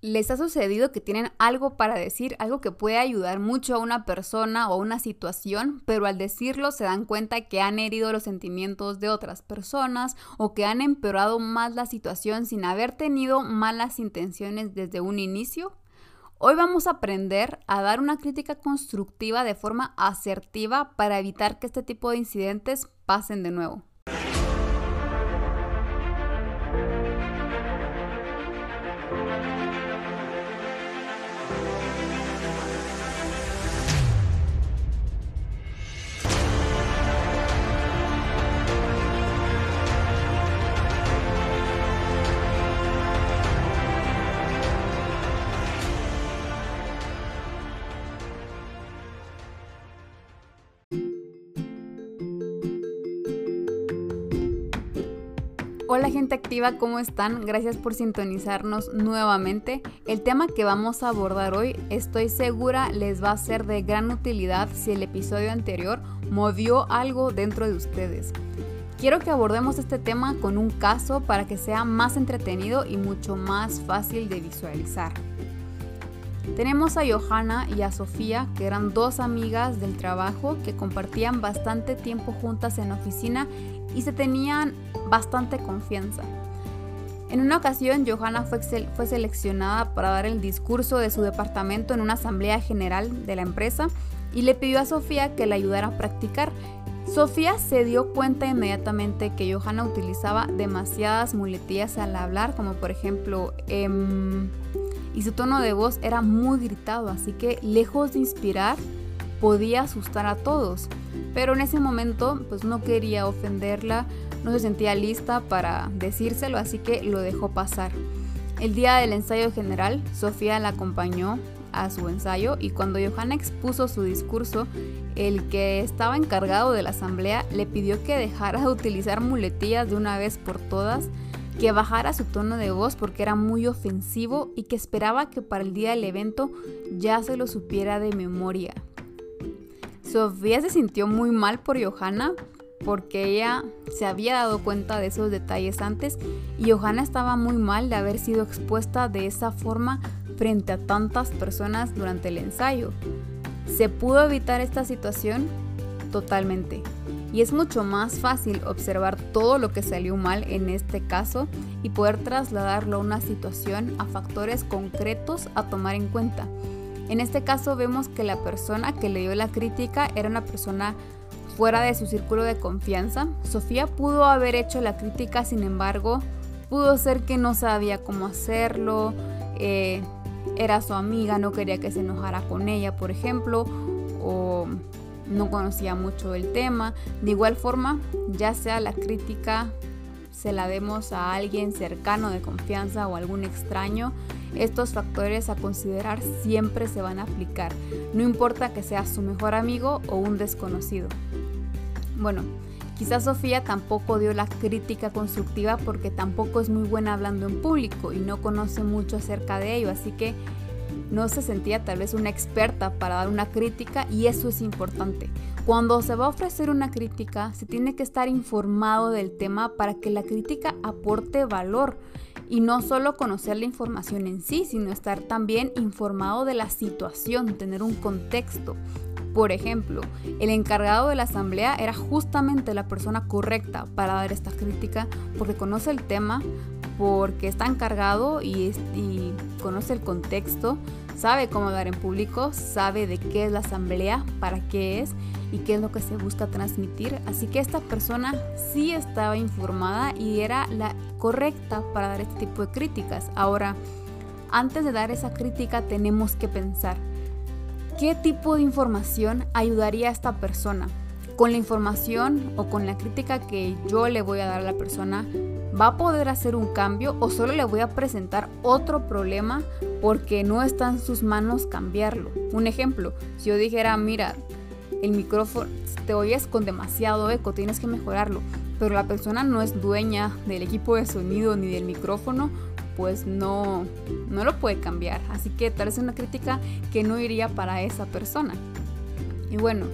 ¿Les ha sucedido que tienen algo para decir, algo que puede ayudar mucho a una persona o una situación, pero al decirlo se dan cuenta que han herido los sentimientos de otras personas o que han empeorado más la situación sin haber tenido malas intenciones desde un inicio? Hoy vamos a aprender a dar una crítica constructiva de forma asertiva para evitar que este tipo de incidentes pasen de nuevo. Hola gente activa, ¿cómo están? Gracias por sintonizarnos nuevamente. El tema que vamos a abordar hoy estoy segura les va a ser de gran utilidad si el episodio anterior movió algo dentro de ustedes. Quiero que abordemos este tema con un caso para que sea más entretenido y mucho más fácil de visualizar. Tenemos a Johanna y a Sofía, que eran dos amigas del trabajo que compartían bastante tiempo juntas en oficina y se tenían bastante confianza. En una ocasión, Johanna fue, fue, seleccionada para dar el discurso de su departamento en una asamblea general de la empresa y le pidió a Sofía que la ayudara a practicar. Sofía se dio cuenta inmediatamente que Johanna utilizaba demasiadas muletillas al hablar, como por ejemplo, em, y su tono de voz era muy gritado, así que lejos de inspirar, podía asustar a todos. Pero en ese momento, pues no quería ofenderla no se sentía lista para decírselo, así que lo dejó pasar. El día del ensayo general, Sofía la acompañó a su ensayo y cuando Johanna expuso su discurso, el que estaba encargado de la asamblea le pidió que dejara de utilizar muletillas de una vez por todas, que bajara su tono de voz porque era muy ofensivo y que esperaba que para el día del evento ya se lo supiera de memoria. Sofía se sintió muy mal por Johanna, porque ella se había dado cuenta de esos detalles antes y Johanna estaba muy mal de haber sido expuesta de esa forma frente a tantas personas durante el ensayo. ¿Se pudo evitar esta situación? Totalmente. Y es mucho más fácil observar todo lo que salió mal en este caso y poder trasladarlo a una situación a factores concretos a tomar en cuenta. En este caso vemos que la persona que le dio la crítica era una persona fuera de su círculo de confianza. Sofía pudo haber hecho la crítica, sin embargo, pudo ser que no sabía cómo hacerlo, eh, era su amiga, no quería que se enojara con ella, por ejemplo, o no conocía mucho el tema. De igual forma, ya sea la crítica se la demos a alguien cercano de confianza o algún extraño, estos factores a considerar siempre se van a aplicar, no importa que sea su mejor amigo o un desconocido. Bueno, quizás Sofía tampoco dio la crítica constructiva porque tampoco es muy buena hablando en público y no conoce mucho acerca de ello, así que no se sentía tal vez una experta para dar una crítica y eso es importante. Cuando se va a ofrecer una crítica, se tiene que estar informado del tema para que la crítica aporte valor y no solo conocer la información en sí, sino estar también informado de la situación, tener un contexto. Por ejemplo, el encargado de la asamblea era justamente la persona correcta para dar esta crítica porque conoce el tema, porque está encargado y, conoce el contexto, sabe cómo hablar en público, sabe de qué es la asamblea, para qué es y qué es lo que se busca transmitir. Así que esta persona sí estaba informada y era la correcta para dar este tipo de críticas. Ahora, antes de dar esa crítica tenemos que pensar, ¿Qué tipo de información ayudaría a esta persona? Con la información o con la crítica que yo le voy a dar a la persona, ¿va a poder hacer un cambio o solo le voy a presentar otro problema porque no está en sus manos cambiarlo? Un ejemplo, si yo dijera, mira, el micrófono te oyes con demasiado eco, tienes que mejorarlo, pero la persona no es dueña del equipo de sonido ni del micrófono, pues no, no lo puede cambiar. Así que tal vez una crítica que no iría para esa persona. Y bueno,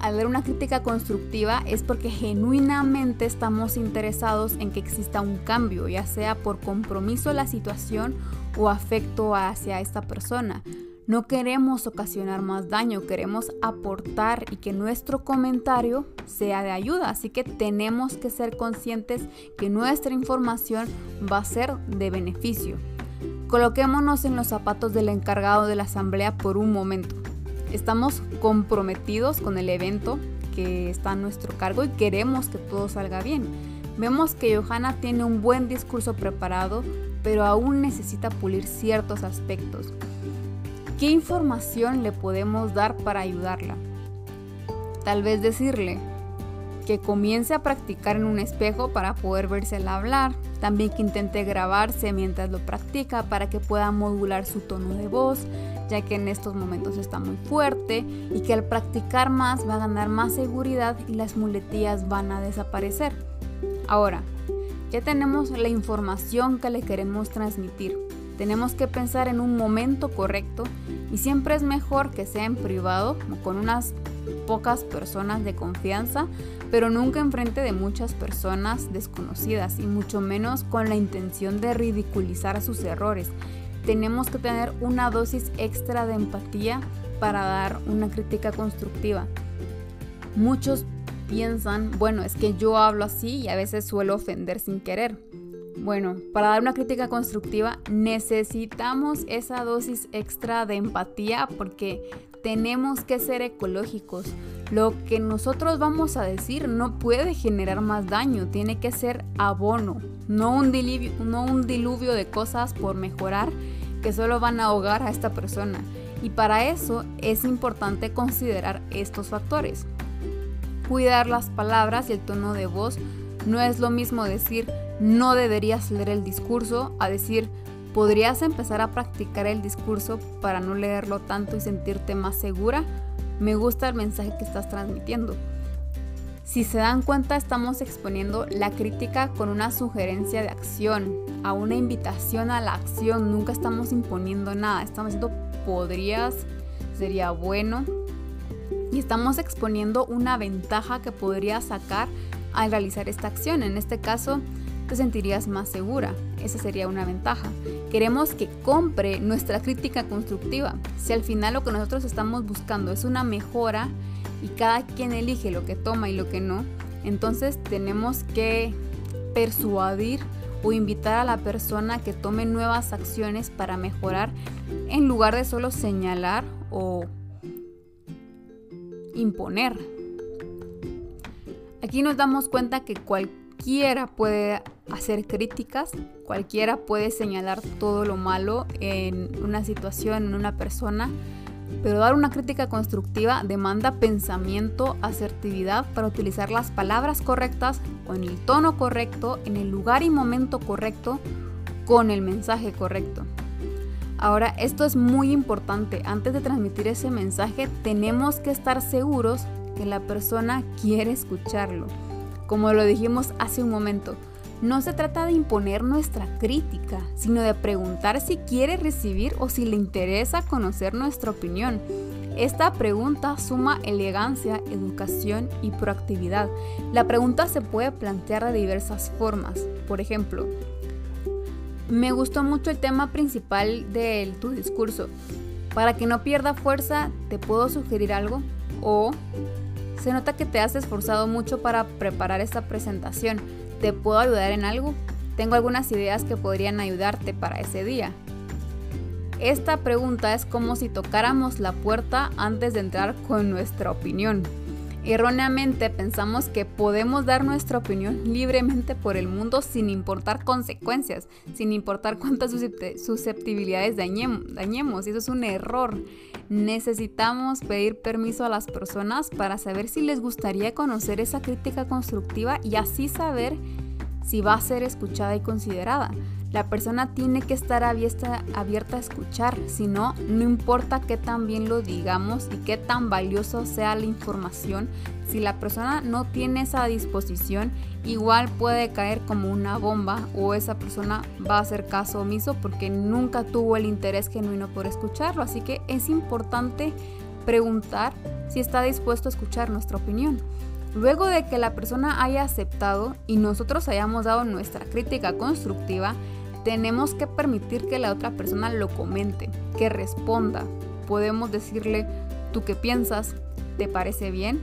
al ver una crítica constructiva es porque genuinamente estamos interesados en que exista un cambio, ya sea por compromiso de la situación o afecto hacia esta persona. No queremos ocasionar más daño, queremos aportar y que nuestro comentario sea de ayuda. Así que tenemos que ser conscientes que nuestra información va a ser de beneficio. Coloquémonos en los zapatos del encargado de la asamblea por un momento. Estamos comprometidos con el evento que está a nuestro cargo y queremos que todo salga bien. Vemos que Johanna tiene un buen discurso preparado, pero aún necesita pulir ciertos aspectos. ¿Qué información le podemos dar para ayudarla? Tal vez decirle que comience a practicar en un espejo para poder verse al hablar, también que intente grabarse mientras lo practica para que pueda modular su tono de voz, ya que en estos momentos está muy fuerte y que al practicar más va a ganar más seguridad y las muletillas van a desaparecer. Ahora, ya tenemos la información que le queremos transmitir. Tenemos que pensar en un momento correcto y siempre es mejor que sea en privado con unas pocas personas de confianza, pero nunca enfrente de muchas personas desconocidas y mucho menos con la intención de ridiculizar sus errores. Tenemos que tener una dosis extra de empatía para dar una crítica constructiva. Muchos piensan, bueno, es que yo hablo así y a veces suelo ofender sin querer. Bueno, para dar una crítica constructiva necesitamos esa dosis extra de empatía porque tenemos que ser ecológicos. Lo que nosotros vamos a decir no puede generar más daño, tiene que ser abono, no un diluvio, de cosas por mejorar que solo van a ahogar a esta persona. Y para eso es importante considerar estos factores. Cuidar las palabras y el tono de voz no es lo mismo decir no deberías leer el discurso a decir podrías empezar a practicar el discurso para no leerlo tanto y sentirte más segura. Me gusta el mensaje que estás transmitiendo. Si se dan cuenta, estamos exponiendo la crítica con una sugerencia de acción, a una invitación a la acción. Nunca estamos imponiendo nada. Estamos diciendo podrías, sería bueno. Y estamos exponiendo una ventaja que podrías sacar al realizar esta acción. En este caso, te sentirías más segura. Esa sería una ventaja. Queremos que compre nuestra crítica constructiva. Si al final lo que nosotros estamos buscando es una mejora y cada quien elige lo que toma y lo que no, entonces tenemos que persuadir o invitar a la persona que tome nuevas acciones para mejorar en lugar de solo señalar o imponer. Aquí nos damos cuenta que cualquiera puede hacer críticas, cualquiera puede señalar todo lo malo en una situación, en una persona, pero dar una crítica constructiva demanda pensamiento, asertividad para utilizar las palabras correctas, con el tono correcto, en el lugar y momento correcto, con el mensaje correcto. Ahora, esto es muy importante. Antes de transmitir ese mensaje, tenemos que estar seguros que la persona quiere escucharlo. Como lo dijimos hace un momento, no se trata de imponer nuestra crítica, sino de preguntar si quiere recibir o si le interesa conocer nuestra opinión. Esta pregunta suma elegancia, educación y proactividad. La pregunta se puede plantear de diversas formas. Por ejemplo, me gustó mucho el tema principal de tu discurso. Para que no pierda fuerza, ¿te puedo sugerir algo? O se nota que te has esforzado mucho para preparar esta presentación. ¿Te puedo ayudar en algo? Tengo algunas ideas que podrían ayudarte para ese día. Esta pregunta es como si tocáramos la puerta antes de entrar con nuestra opinión. Erróneamente pensamos que podemos dar nuestra opinión libremente por el mundo sin importar consecuencias, sin importar cuántas susceptibilidades dañemos. Y eso es un error. Necesitamos pedir permiso a las personas para saber si les gustaría conocer esa crítica constructiva y así saber si va a ser escuchada y considerada. La persona tiene que estar abierta, a escuchar, si no, no importa qué tan bien lo digamos y qué tan valioso sea la información, si la persona no tiene esa disposición, igual puede caer como una bomba o esa persona va a hacer caso omiso porque nunca tuvo el interés genuino por escucharlo. Así que es importante preguntar si está dispuesto a escuchar nuestra opinión. Luego de que la persona haya aceptado y nosotros hayamos dado nuestra crítica constructiva, tenemos que permitir que la otra persona lo comente, que responda. Podemos decirle, ¿tú qué piensas? ¿Te parece bien?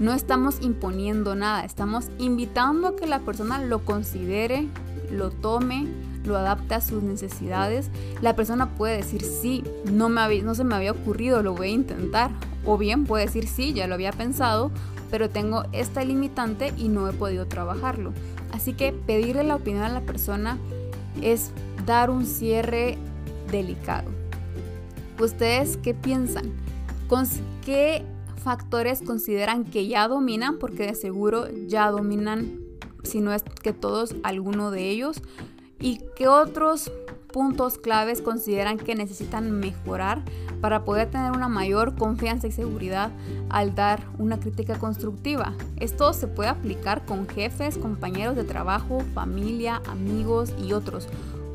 No estamos imponiendo nada, estamos invitando a que la persona lo considere, lo tome, lo adapte a sus necesidades. La persona puede decir sí, no, me no se me había ocurrido, lo voy a intentar. O bien puede decir sí, ya lo había pensado, pero tengo esta limitante y no he podido trabajarlo. Así que pedirle la opinión a la persona es dar un cierre delicado. ¿Ustedes qué piensan? ¿Con qué factores consideran que ya dominan? Porque de seguro ya dominan, si no es que todos, alguno de ellos. ¿Y qué otros puntos claves consideran que necesitan mejorar para poder tener una mayor confianza y seguridad al dar una crítica constructiva. Esto se puede aplicar con jefes, compañeros de trabajo, familia, amigos y otros.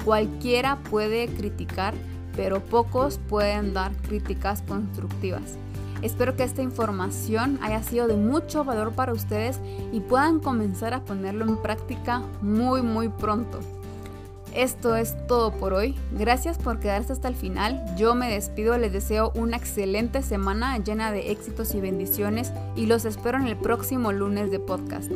Cualquiera puede criticar, pero pocos pueden dar críticas constructivas. Espero que esta información haya sido de mucho valor para ustedes y puedan comenzar a ponerlo en práctica muy muy pronto. Esto es todo por hoy. Gracias por quedarse hasta el final. Yo me despido, les deseo una excelente semana llena de éxitos y bendiciones y los espero en el próximo lunes de podcast.